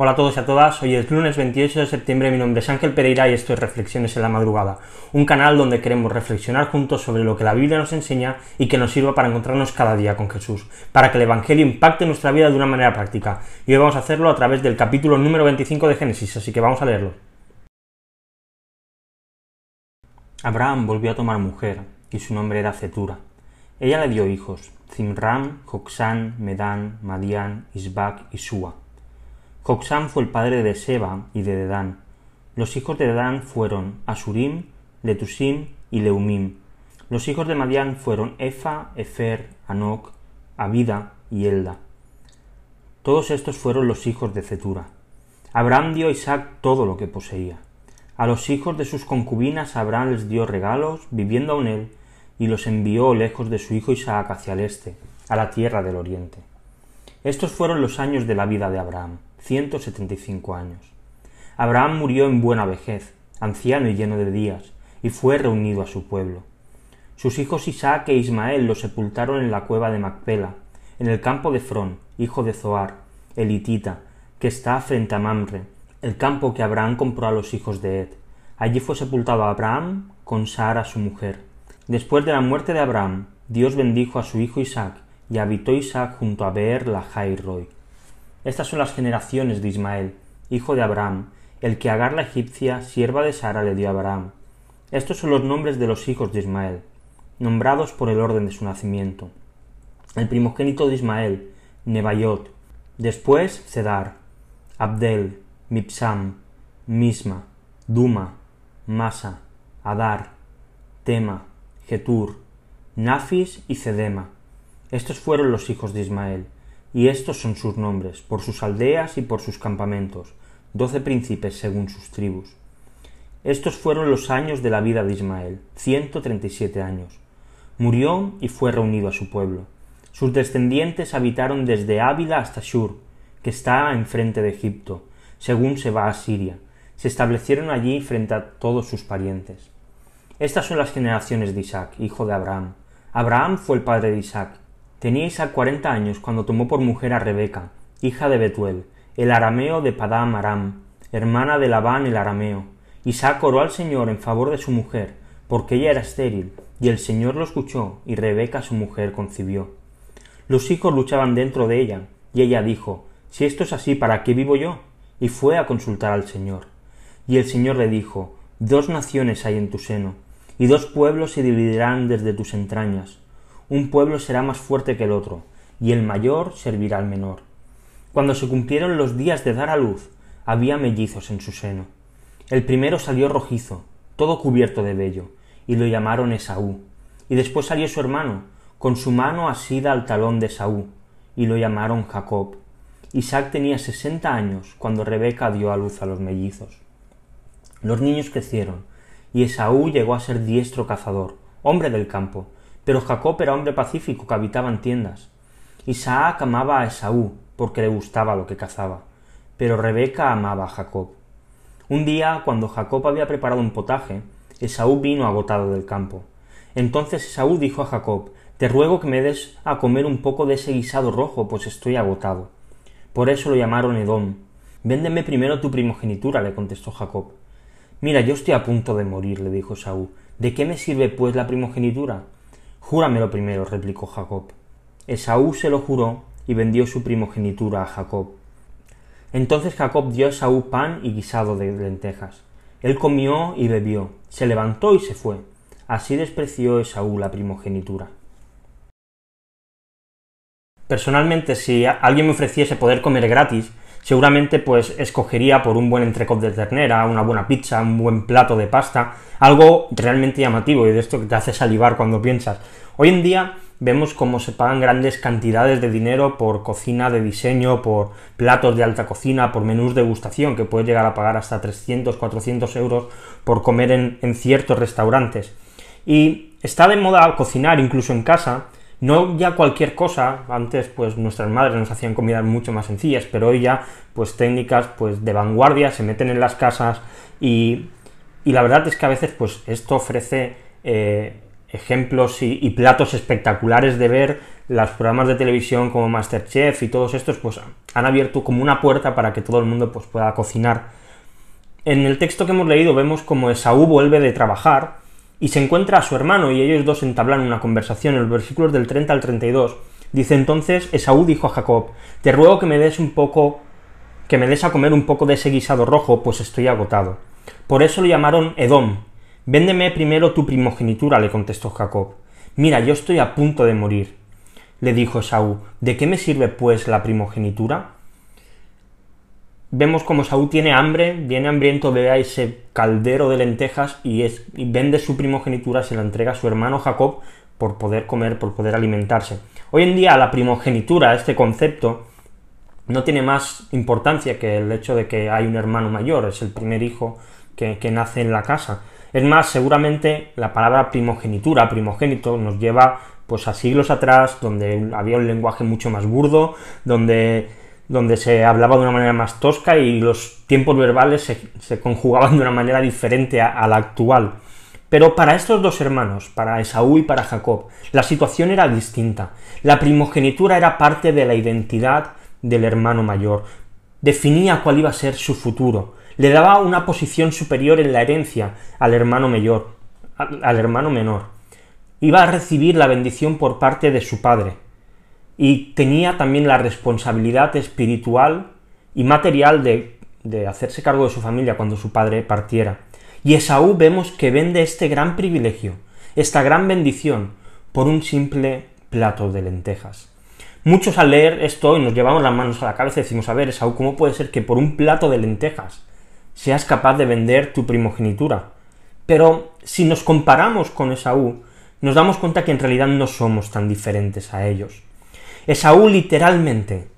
Hola a todos y a todas, hoy es lunes 28 de septiembre, mi nombre es Ángel Pereira y esto es Reflexiones en la Madrugada, un canal donde queremos reflexionar juntos sobre lo que la Biblia nos enseña y que nos sirva para encontrarnos cada día con Jesús, para que el Evangelio impacte nuestra vida de una manera práctica. Y hoy vamos a hacerlo a través del capítulo número 25 de Génesis, así que vamos a leerlo. Abraham volvió a tomar mujer, y su nombre era Cetura. Ella le dio hijos, Zimram, Joxán, Medán, Madián, Isbac y Sua. Joxán fue el padre de Seba y de Dedán. Los hijos de Dedán fueron Asurim, Letusim y Leumim. Los hijos de Madián fueron Efa, Efer, Anok, Abida y Elda. Todos estos fueron los hijos de Cetura. Abraham dio a Isaac todo lo que poseía. A los hijos de sus concubinas Abraham les dio regalos, viviendo aún él, y los envió lejos de su hijo Isaac hacia el este, a la tierra del oriente. Estos fueron los años de la vida de Abraham. 175 años. Abraham murió en buena vejez, anciano y lleno de días, y fue reunido a su pueblo. Sus hijos Isaac e Ismael lo sepultaron en la cueva de Macpela, en el campo de Frón, hijo de Zoar, elitita, que está frente a Mamre, el campo que Abraham compró a los hijos de Ed. Allí fue sepultado Abraham con Sara su mujer. Después de la muerte de Abraham, Dios bendijo a su hijo Isaac, y habitó Isaac junto a Beer la Roy. Estas son las generaciones de Ismael, hijo de Abraham, el que Agar la egipcia, sierva de Sara, le dio a Abraham. Estos son los nombres de los hijos de Ismael, nombrados por el orden de su nacimiento. El primogénito de Ismael, Nebayot, después Cedar, Abdel, Mipsam, Misma, Duma, Masa, Adar, Tema, Getur, Nafis y Cedema. Estos fueron los hijos de Ismael y estos son sus nombres, por sus aldeas y por sus campamentos, doce príncipes según sus tribus. Estos fueron los años de la vida de Ismael, ciento treinta y siete años. Murió y fue reunido a su pueblo. Sus descendientes habitaron desde Ávila hasta Shur, que está enfrente de Egipto, según se va a Siria. Se establecieron allí frente a todos sus parientes. Estas son las generaciones de Isaac, hijo de Abraham. Abraham fue el padre de Isaac, Tenía Isaac cuarenta años cuando tomó por mujer a Rebeca, hija de Betuel, el arameo de Padam Aram, hermana de Labán el arameo. Isaac oró al Señor en favor de su mujer, porque ella era estéril, y el Señor lo escuchó, y Rebeca su mujer concibió. Los hijos luchaban dentro de ella, y ella dijo, Si esto es así, ¿para qué vivo yo? Y fue a consultar al Señor. Y el Señor le dijo, Dos naciones hay en tu seno, y dos pueblos se dividirán desde tus entrañas un pueblo será más fuerte que el otro, y el mayor servirá al menor. Cuando se cumplieron los días de dar a luz, había mellizos en su seno. El primero salió rojizo, todo cubierto de vello, y lo llamaron Esaú. Y después salió su hermano, con su mano asida al talón de Esaú, y lo llamaron Jacob. Isaac tenía sesenta años cuando Rebeca dio a luz a los mellizos. Los niños crecieron, y Esaú llegó a ser diestro cazador, hombre del campo, pero Jacob era hombre pacífico que habitaba en tiendas. Isaac amaba a Esaú porque le gustaba lo que cazaba, pero Rebeca amaba a Jacob. Un día, cuando Jacob había preparado un potaje, Esaú vino agotado del campo. Entonces Esaú dijo a Jacob Te ruego que me des a comer un poco de ese guisado rojo, pues estoy agotado. Por eso lo llamaron Edom. Véndeme primero tu primogenitura, le contestó Jacob. Mira, yo estoy a punto de morir, le dijo Esaú. ¿De qué me sirve pues la primogenitura? Júramelo primero, replicó Jacob. Esaú se lo juró y vendió su primogenitura a Jacob. Entonces Jacob dio a Esaú pan y guisado de lentejas. Él comió y bebió, se levantó y se fue. Así despreció Esaú la primogenitura. Personalmente, si alguien me ofreciese poder comer gratis, seguramente pues escogería por un buen entrecot de ternera, una buena pizza, un buen plato de pasta, algo realmente llamativo y de esto que te hace salivar cuando piensas. Hoy en día vemos cómo se pagan grandes cantidades de dinero por cocina de diseño, por platos de alta cocina, por menús de gustación, que puedes llegar a pagar hasta 300, 400 euros por comer en, en ciertos restaurantes. Y está de moda cocinar incluso en casa, no ya cualquier cosa, antes pues nuestras madres nos hacían comidas mucho más sencillas, pero hoy ya pues técnicas pues de vanguardia se meten en las casas y, y la verdad es que a veces pues esto ofrece eh, ejemplos y, platos espectaculares de ver los programas de televisión como Masterchef y todos estos, pues han abierto como una puerta para que todo el mundo pues, pueda cocinar. En el texto que hemos leído vemos como Esaú vuelve de trabajar y se encuentra a su hermano y ellos dos entablan una conversación. En los versículos del 30 al 32 dice entonces Esaú dijo a Jacob, te ruego que me des un poco, que me des a comer un poco de ese guisado rojo, pues estoy agotado. Por eso lo llamaron Edom, Véndeme primero tu primogenitura, le contestó Jacob. Mira, yo estoy a punto de morir. Le dijo Saúl, ¿de qué me sirve pues la primogenitura? Vemos como Saúl tiene hambre, viene hambriento, ve a ese caldero de lentejas y, es, y vende su primogenitura, se la entrega a su hermano Jacob por poder comer, por poder alimentarse. Hoy en día la primogenitura, este concepto, no tiene más importancia que el hecho de que hay un hermano mayor, es el primer hijo que, que nace en la casa. Es más, seguramente la palabra primogenitura, primogénito, nos lleva pues a siglos atrás, donde había un lenguaje mucho más burdo, donde, donde se hablaba de una manera más tosca y los tiempos verbales se, conjugaban de una manera diferente a, la actual. Pero para estos dos hermanos, para Esaú y para Jacob, la situación era distinta. La primogenitura era parte de la identidad del hermano mayor, definía cuál iba a ser su futuro, le daba una posición superior en la herencia al hermano mayor, al, hermano menor. Iba a recibir la bendición por parte de su padre y tenía también la responsabilidad espiritual y material de, de hacerse cargo de su familia cuando su padre partiera. Y Esaú vemos que vende este gran privilegio, esta gran bendición, por un simple plato de lentejas. Muchos al leer esto y nos llevamos las manos a la cabeza y decimos, a ver, Esaú, ¿cómo puede ser que por un plato de lentejas seas capaz de vender tu primogenitura. Pero si nos comparamos con Esaú, nos damos cuenta que en realidad no somos tan diferentes a ellos. Esaú literalmente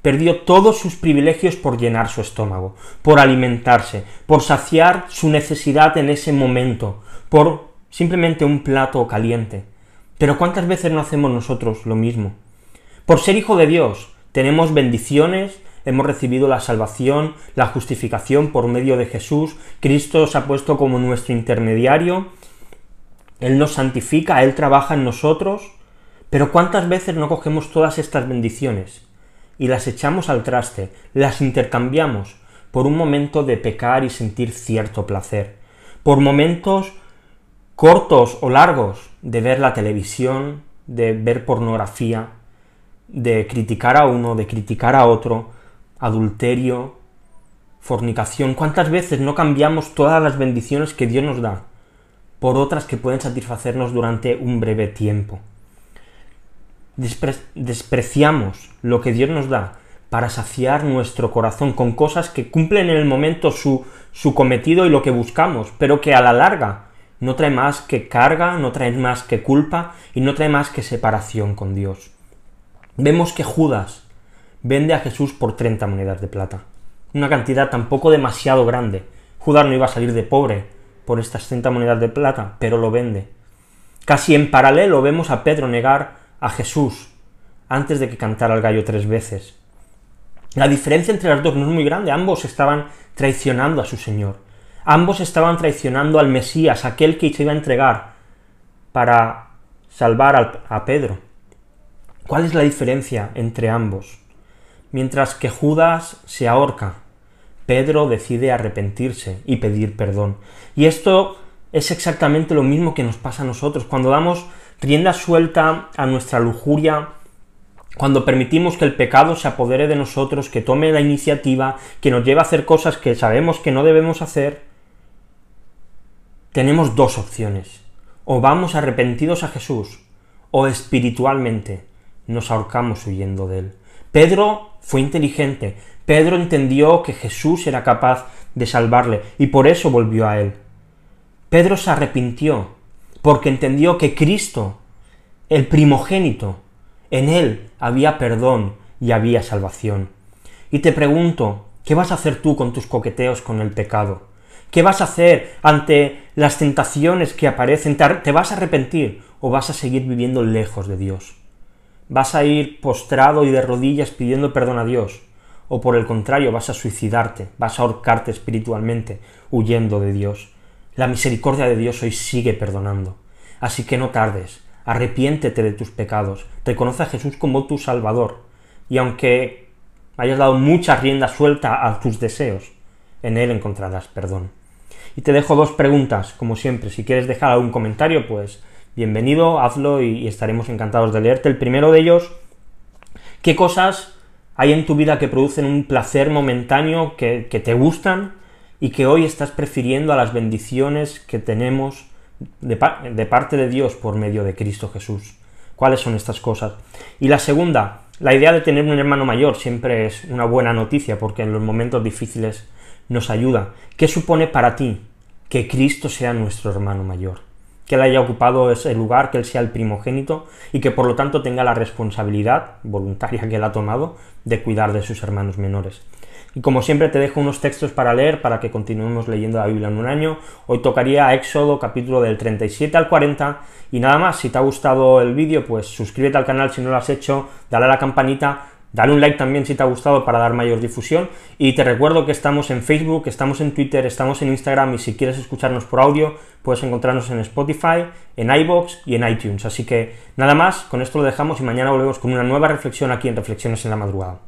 perdió todos sus privilegios por llenar su estómago, por alimentarse, por saciar su necesidad en ese momento, por simplemente un plato caliente. Pero ¿cuántas veces no hacemos nosotros lo mismo? Por ser hijo de Dios, tenemos bendiciones, hemos recibido la salvación, la justificación por medio de Jesús, Cristo se ha puesto como nuestro intermediario, Él nos santifica, Él trabaja en nosotros, pero ¿cuántas veces no cogemos todas estas bendiciones y las echamos al traste, las intercambiamos por un momento de pecar y sentir cierto placer, por momentos cortos o largos de ver la televisión, de ver pornografía, de criticar a uno, de criticar a otro, adulterio, fornicación. ¿Cuántas veces no cambiamos todas las bendiciones que Dios nos da por otras que pueden satisfacernos durante un breve tiempo? Despreciamos lo que Dios nos da para saciar nuestro corazón con cosas que cumplen en el momento su, su cometido y lo que buscamos, pero que a la larga no trae más que carga, no trae más que culpa y no trae más que separación con Dios. Vemos que Judas vende a Jesús por 30 monedas de plata. Una cantidad tampoco demasiado grande. Judas no iba a salir de pobre por estas 30 monedas de plata, pero lo vende. Casi en paralelo vemos a Pedro negar a Jesús antes de que cantara el gallo tres veces. La diferencia entre las dos no es muy grande, ambos estaban traicionando a su Señor. Ambos estaban traicionando al Mesías, aquel que se iba a entregar para salvar a Pedro. ¿Cuál es la diferencia entre ambos? Mientras que Judas se ahorca, Pedro decide arrepentirse y pedir perdón. Y esto es exactamente lo mismo que nos pasa a nosotros. Cuando damos rienda suelta a nuestra lujuria, cuando permitimos que el pecado se apodere de nosotros, que tome la iniciativa, que nos lleve a hacer cosas que sabemos que no debemos hacer, tenemos dos opciones. O vamos arrepentidos a Jesús, o espiritualmente nos ahorcamos huyendo de él. Pedro fue inteligente. Pedro entendió que Jesús era capaz de salvarle y por eso volvió a él. Pedro se arrepintió porque entendió que Cristo, el primogénito, en él había perdón y había salvación. Y te pregunto, ¿qué vas a hacer tú con tus coqueteos con el pecado? ¿Qué vas a hacer ante las tentaciones que aparecen? ¿Te vas a arrepentir o vas a seguir viviendo lejos de Dios? vas a ir postrado y de rodillas pidiendo perdón a Dios, o por el contrario vas a suicidarte, vas a ahorcarte espiritualmente, huyendo de Dios. La misericordia de Dios hoy sigue perdonando. Así que no tardes, arrepiéntete de tus pecados, reconoce a Jesús como tu Salvador, y aunque hayas dado mucha rienda suelta a tus deseos, en Él encontrarás perdón. Y te dejo dos preguntas, como siempre, si quieres dejar algún comentario, pues bienvenido, hazlo y, estaremos encantados de leerte. El primero de ellos, ¿qué cosas hay en tu vida que producen un placer momentáneo, que, te gustan y que hoy estás prefiriendo a las bendiciones que tenemos de, parte de Dios por medio de Cristo Jesús? ¿Cuáles son estas cosas? Y la segunda, la idea de tener un hermano mayor siempre es una buena noticia porque en los momentos difíciles nos ayuda. ¿Qué supone para ti que Cristo sea nuestro hermano mayor? Que Él haya ocupado ese lugar, que Él sea el primogénito y que por lo tanto tenga la responsabilidad voluntaria que Él ha tomado de cuidar de sus hermanos menores. Y como siempre te dejo unos textos para leer para que continuemos leyendo la Biblia en un año. Hoy tocaría Éxodo capítulo del 37 al 40 y nada más, si te ha gustado el vídeo pues suscríbete al canal si no lo has hecho, dale a la campanita, dale un like también si te ha gustado para dar mayor difusión y te recuerdo que estamos en Facebook, estamos en Twitter, estamos en Instagram y si quieres escucharnos por audio puedes encontrarnos en Spotify, en iBox y en iTunes. Así que nada más, con esto lo dejamos y mañana volvemos con una nueva reflexión aquí en Reflexiones en la Madrugada.